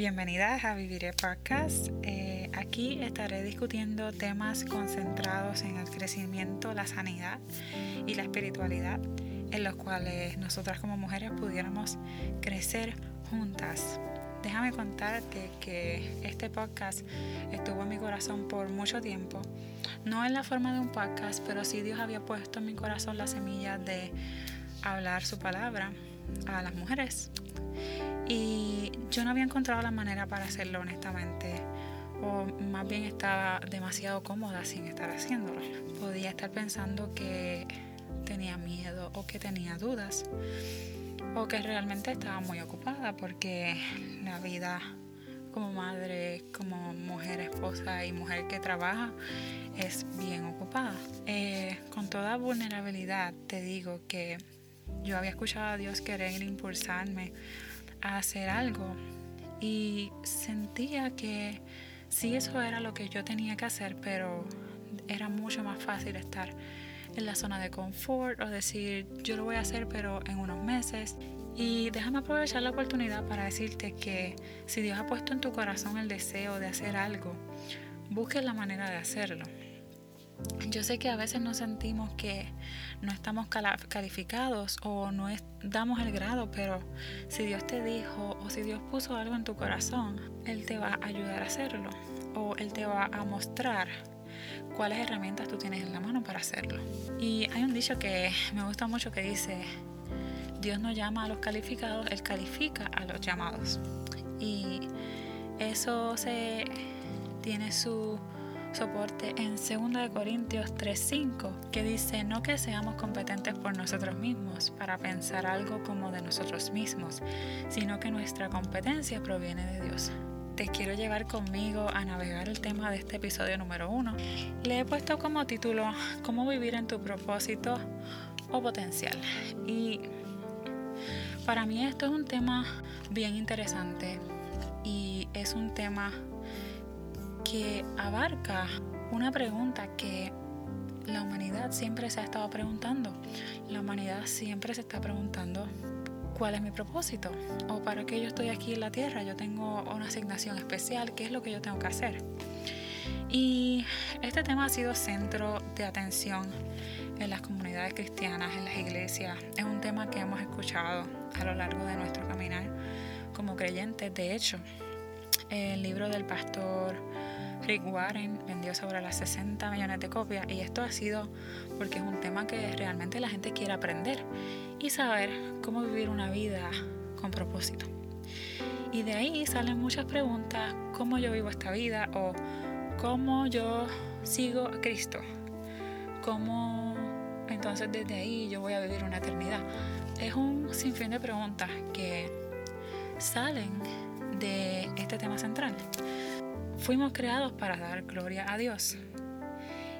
Bienvenidas a Viviré Podcast. Eh, aquí estaré discutiendo temas concentrados en el crecimiento, la sanidad y la espiritualidad, en los cuales nosotras como mujeres pudiéramos crecer juntas. Déjame contarte que este podcast estuvo en mi corazón por mucho tiempo. No en la forma de un podcast, pero sí Dios había puesto en mi corazón la semilla de hablar su palabra a las mujeres y yo no había encontrado la manera para hacerlo honestamente. O más bien estaba demasiado cómoda sin estar haciéndolo. Podía estar pensando que tenía miedo o que tenía dudas. O que realmente estaba muy ocupada porque la vida como madre, como mujer, esposa y mujer que trabaja es bien ocupada. Eh, con toda vulnerabilidad te digo que yo había escuchado a Dios querer impulsarme hacer algo y sentía que sí eso era lo que yo tenía que hacer, pero era mucho más fácil estar en la zona de confort o decir yo lo voy a hacer pero en unos meses. Y déjame aprovechar la oportunidad para decirte que si Dios ha puesto en tu corazón el deseo de hacer algo, busque la manera de hacerlo. Yo sé que a veces nos sentimos que no estamos calificados o no damos el grado, pero si Dios te dijo o si Dios puso algo en tu corazón, Él te va a ayudar a hacerlo o Él te va a mostrar cuáles herramientas tú tienes en la mano para hacerlo. Y hay un dicho que me gusta mucho que dice, Dios no llama a los calificados, Él califica a los llamados. Y eso se tiene su soporte en 2 Corintios 3:5, que dice, no que seamos competentes por nosotros mismos para pensar algo como de nosotros mismos, sino que nuestra competencia proviene de Dios. Te quiero llevar conmigo a navegar el tema de este episodio número 1. Le he puesto como título Cómo vivir en tu propósito o potencial. Y para mí esto es un tema bien interesante y es un tema que abarca una pregunta que la humanidad siempre se ha estado preguntando. La humanidad siempre se está preguntando cuál es mi propósito o para qué yo estoy aquí en la tierra. Yo tengo una asignación especial, qué es lo que yo tengo que hacer. Y este tema ha sido centro de atención en las comunidades cristianas, en las iglesias. Es un tema que hemos escuchado a lo largo de nuestro caminar como creyentes. De hecho, el libro del pastor Rick Warren vendió sobre las 60 millones de copias y esto ha sido porque es un tema que realmente la gente quiere aprender y saber cómo vivir una vida con propósito. Y de ahí salen muchas preguntas, cómo yo vivo esta vida o cómo yo sigo a Cristo, cómo entonces desde ahí yo voy a vivir una eternidad. Es un sinfín de preguntas que salen de este tema central. Fuimos creados para dar gloria a Dios.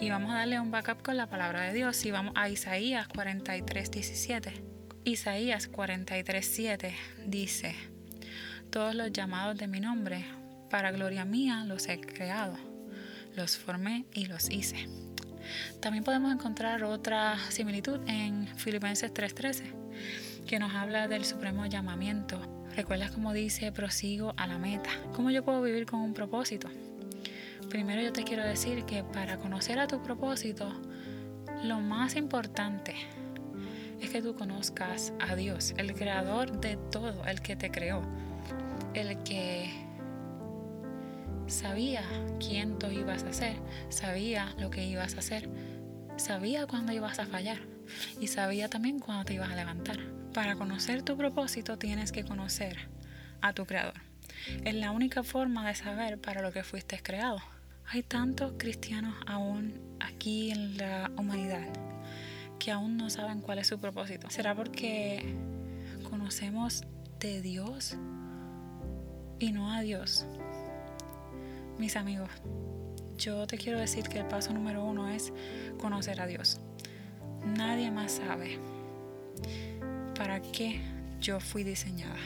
Y vamos a darle un backup con la palabra de Dios y vamos a Isaías 43, 17. Isaías 43, 7 dice, todos los llamados de mi nombre, para gloria mía los he creado, los formé y los hice. También podemos encontrar otra similitud en Filipenses 3:13, que nos habla del supremo llamamiento ¿Recuerdas cómo dice, prosigo a la meta? ¿Cómo yo puedo vivir con un propósito? Primero yo te quiero decir que para conocer a tu propósito, lo más importante es que tú conozcas a Dios, el creador de todo, el que te creó, el que sabía quién tú ibas a ser, sabía lo que ibas a hacer, sabía cuándo ibas a fallar y sabía también cuándo te ibas a levantar. Para conocer tu propósito tienes que conocer a tu creador. Es la única forma de saber para lo que fuiste creado. Hay tantos cristianos aún aquí en la humanidad que aún no saben cuál es su propósito. ¿Será porque conocemos de Dios y no a Dios? Mis amigos, yo te quiero decir que el paso número uno es conocer a Dios. Nadie más sabe para qué yo fui diseñada.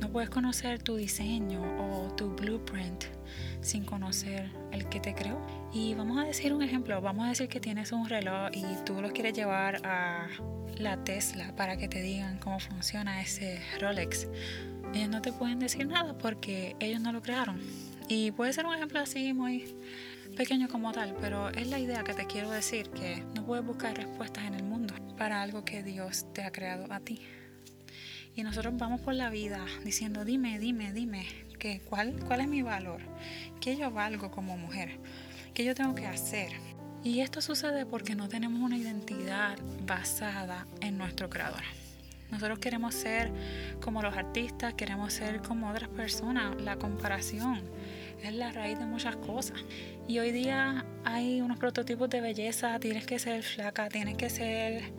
No puedes conocer tu diseño o tu blueprint sin conocer el que te creó. Y vamos a decir un ejemplo, vamos a decir que tienes un reloj y tú lo quieres llevar a la Tesla para que te digan cómo funciona ese Rolex. ellos no te pueden decir nada porque ellos no lo crearon. Y puede ser un ejemplo así muy pequeño como tal, pero es la idea que te quiero decir que no puedes buscar respuestas en el para algo que Dios te ha creado a ti. Y nosotros vamos por la vida diciendo, dime, dime, dime, que, ¿cuál, ¿cuál es mi valor? ¿Qué yo valgo como mujer? ¿Qué yo tengo que hacer? Y esto sucede porque no tenemos una identidad basada en nuestro creador. Nosotros queremos ser como los artistas, queremos ser como otras personas. La comparación es la raíz de muchas cosas. Y hoy día hay unos prototipos de belleza, tienes que ser flaca, tienes que ser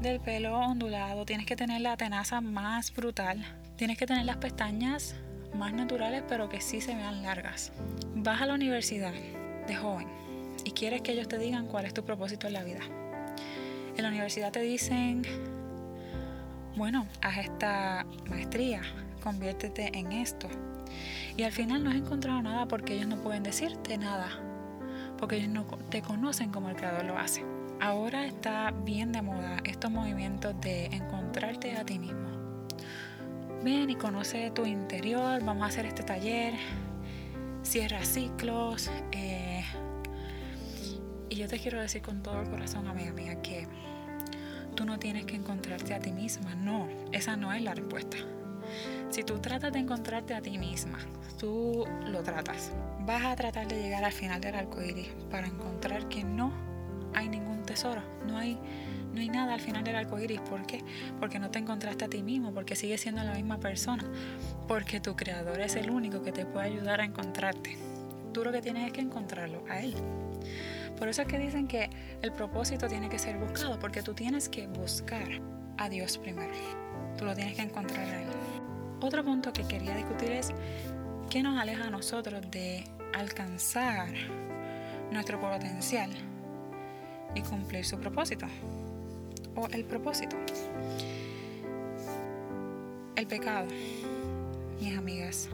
del pelo ondulado, tienes que tener la tenaza más brutal, tienes que tener las pestañas más naturales pero que sí se vean largas. Vas a la universidad de joven y quieres que ellos te digan cuál es tu propósito en la vida. En la universidad te dicen bueno, haz esta maestría, conviértete en esto. Y al final no has encontrado nada porque ellos no pueden decirte nada, porque ellos no te conocen como el creador lo hace. Ahora está bien de moda estos movimientos de encontrarte a ti mismo. Ven y conoce tu interior, vamos a hacer este taller, cierra ciclos. Eh, y yo te quiero decir con todo el corazón, amiga mía, que tú no tienes que encontrarte a ti misma. No, esa no es la respuesta. Si tú tratas de encontrarte a ti misma, tú lo tratas. Vas a tratar de llegar al final del arco iris para encontrar que no hay ningún tesoro, no hay, no hay nada al final del arco iris. ¿Por qué? Porque no te encontraste a ti mismo, porque sigues siendo la misma persona, porque tu creador es el único que te puede ayudar a encontrarte. Tú lo que tienes es que encontrarlo a él. Por eso es que dicen que el propósito tiene que ser buscado, porque tú tienes que buscar a Dios primero. Tú lo tienes que encontrar a Él. Otro punto que quería discutir es qué nos aleja a nosotros de alcanzar nuestro potencial y cumplir su propósito o el propósito. El pecado, mis amigas,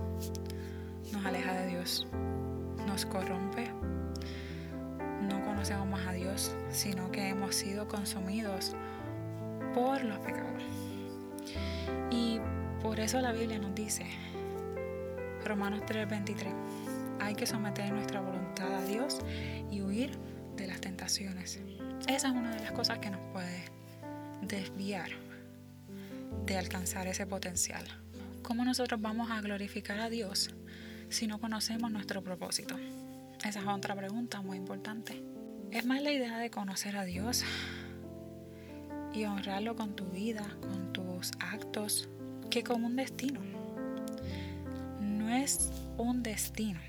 nos aleja de Dios, nos corrompe, no conocemos más a Dios, sino que hemos sido consumidos por los pecados. Por eso la Biblia nos dice, Romanos 3:23, hay que someter nuestra voluntad a Dios y huir de las tentaciones. Esa es una de las cosas que nos puede desviar de alcanzar ese potencial. ¿Cómo nosotros vamos a glorificar a Dios si no conocemos nuestro propósito? Esa es otra pregunta muy importante. Es más la idea de conocer a Dios y honrarlo con tu vida, con tus actos, que con un destino. No es un destino.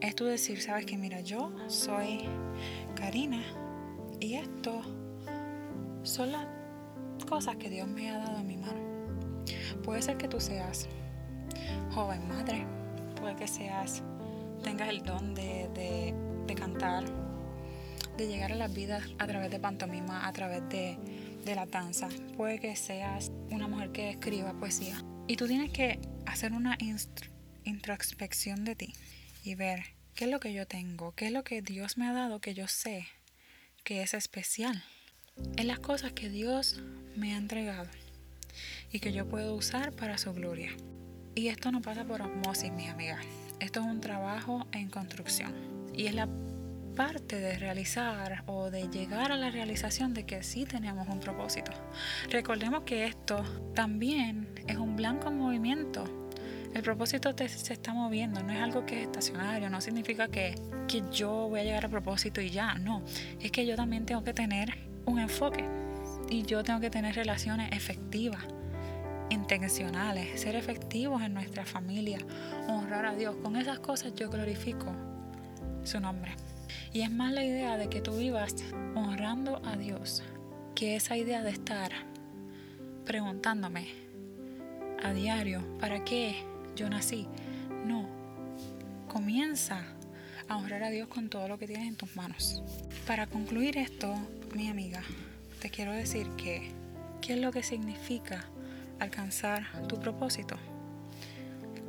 Es tu decir, sabes que mira, yo soy Karina y esto son las cosas que Dios me ha dado en mi mano. Puede ser que tú seas joven madre, puede que seas tengas el don de, cantar, de llegar a las vidas a través de pantomima, a través de, la danza. Puede que seas una mujer que escriba poesía. Y tú tienes que hacer una introspección de ti y ver qué es lo que yo tengo, qué es lo que Dios me ha dado que yo sé que es especial. En las cosas que Dios me ha entregado y que yo puedo usar para su gloria. Y esto no pasa por osmosis, mis amigas. Esto es un trabajo en construcción y es la parte de realizar o de llegar a la realización de que sí tenemos un propósito. Recordemos que esto también es un blanco movimiento. El propósito se está moviendo, no es algo que es estacionario, no significa que, que yo voy a llegar a propósito y ya, no. Es que yo también tengo que tener un enfoque y yo tengo que tener relaciones efectivas intencionales, ser efectivos en nuestra familia, honrar a Dios. Con esas cosas yo glorifico su nombre. Y es más la idea de que tú vivas honrando a Dios que esa idea de estar preguntándome a diario, ¿para qué yo nací? No, comienza a honrar a Dios con todo lo que tienes en tus manos. Para concluir esto, mi amiga, te quiero decir que, ¿qué es lo que significa alcanzar tu propósito.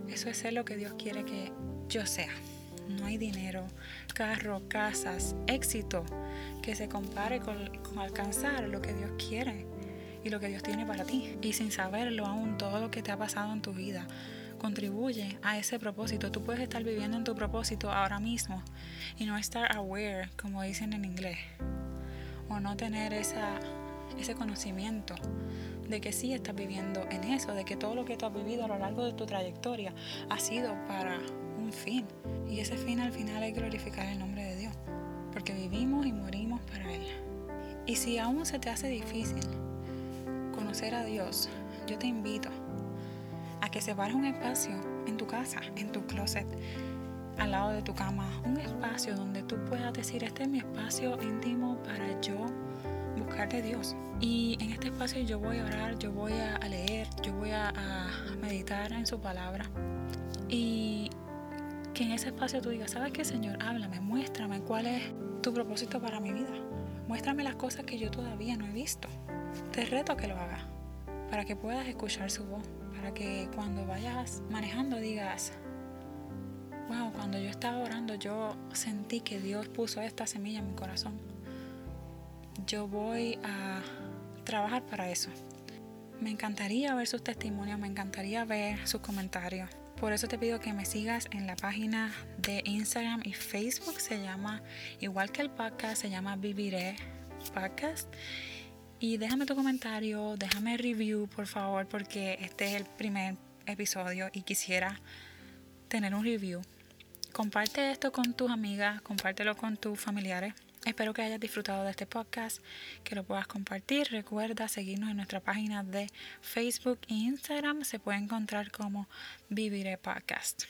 Eso es ser lo que Dios quiere que yo sea. No hay dinero, carro, casas, éxito que se compare con, alcanzar lo que Dios quiere y lo que Dios tiene para ti. Y sin saberlo aún, todo lo que te ha pasado en tu vida contribuye a ese propósito. Tú puedes estar viviendo en tu propósito ahora mismo y no estar aware, como dicen en inglés, o no tener ese conocimiento de que sí estás viviendo en eso, de que todo lo que tú has vivido a lo largo de tu trayectoria ha sido para un fin. Y ese fin al final es glorificar el nombre de Dios, porque vivimos y morimos para Él. Y si aún se te hace difícil conocer a Dios, yo te invito a que separes un espacio en tu casa, en tu closet, al lado de tu cama, un espacio donde tú puedas decir, este es mi espacio íntimo para yo buscar de Dios. Y en este espacio yo voy a orar, yo voy a leer, yo voy a, meditar en su palabra. Y que en ese espacio tú digas, ¿sabes qué, Señor? Háblame, muéstrame cuál es tu propósito para mi vida. Muéstrame las cosas que yo todavía no he visto. Te reto a que lo hagas, para que puedas escuchar su voz, para que cuando vayas manejando digas, wow, cuando yo estaba orando yo sentí que Dios puso esta semilla en mi corazón yo voy a trabajar para eso. Me encantaría ver sus testimonios, me encantaría ver sus comentarios. Por eso te pido que me sigas en la página de Instagram y Facebook. Se llama, igual que el podcast, se llama Viviré Podcast. Y déjame tu comentario, déjame review, por favor, porque este es el primer episodio y quisiera tener un review. Comparte esto con tus amigas, compártelo con tus familiares. Espero que hayas disfrutado de este podcast, que lo puedas compartir. Recuerda seguirnos en nuestra página de Facebook e Instagram. Se puede encontrar como Viviré Podcast.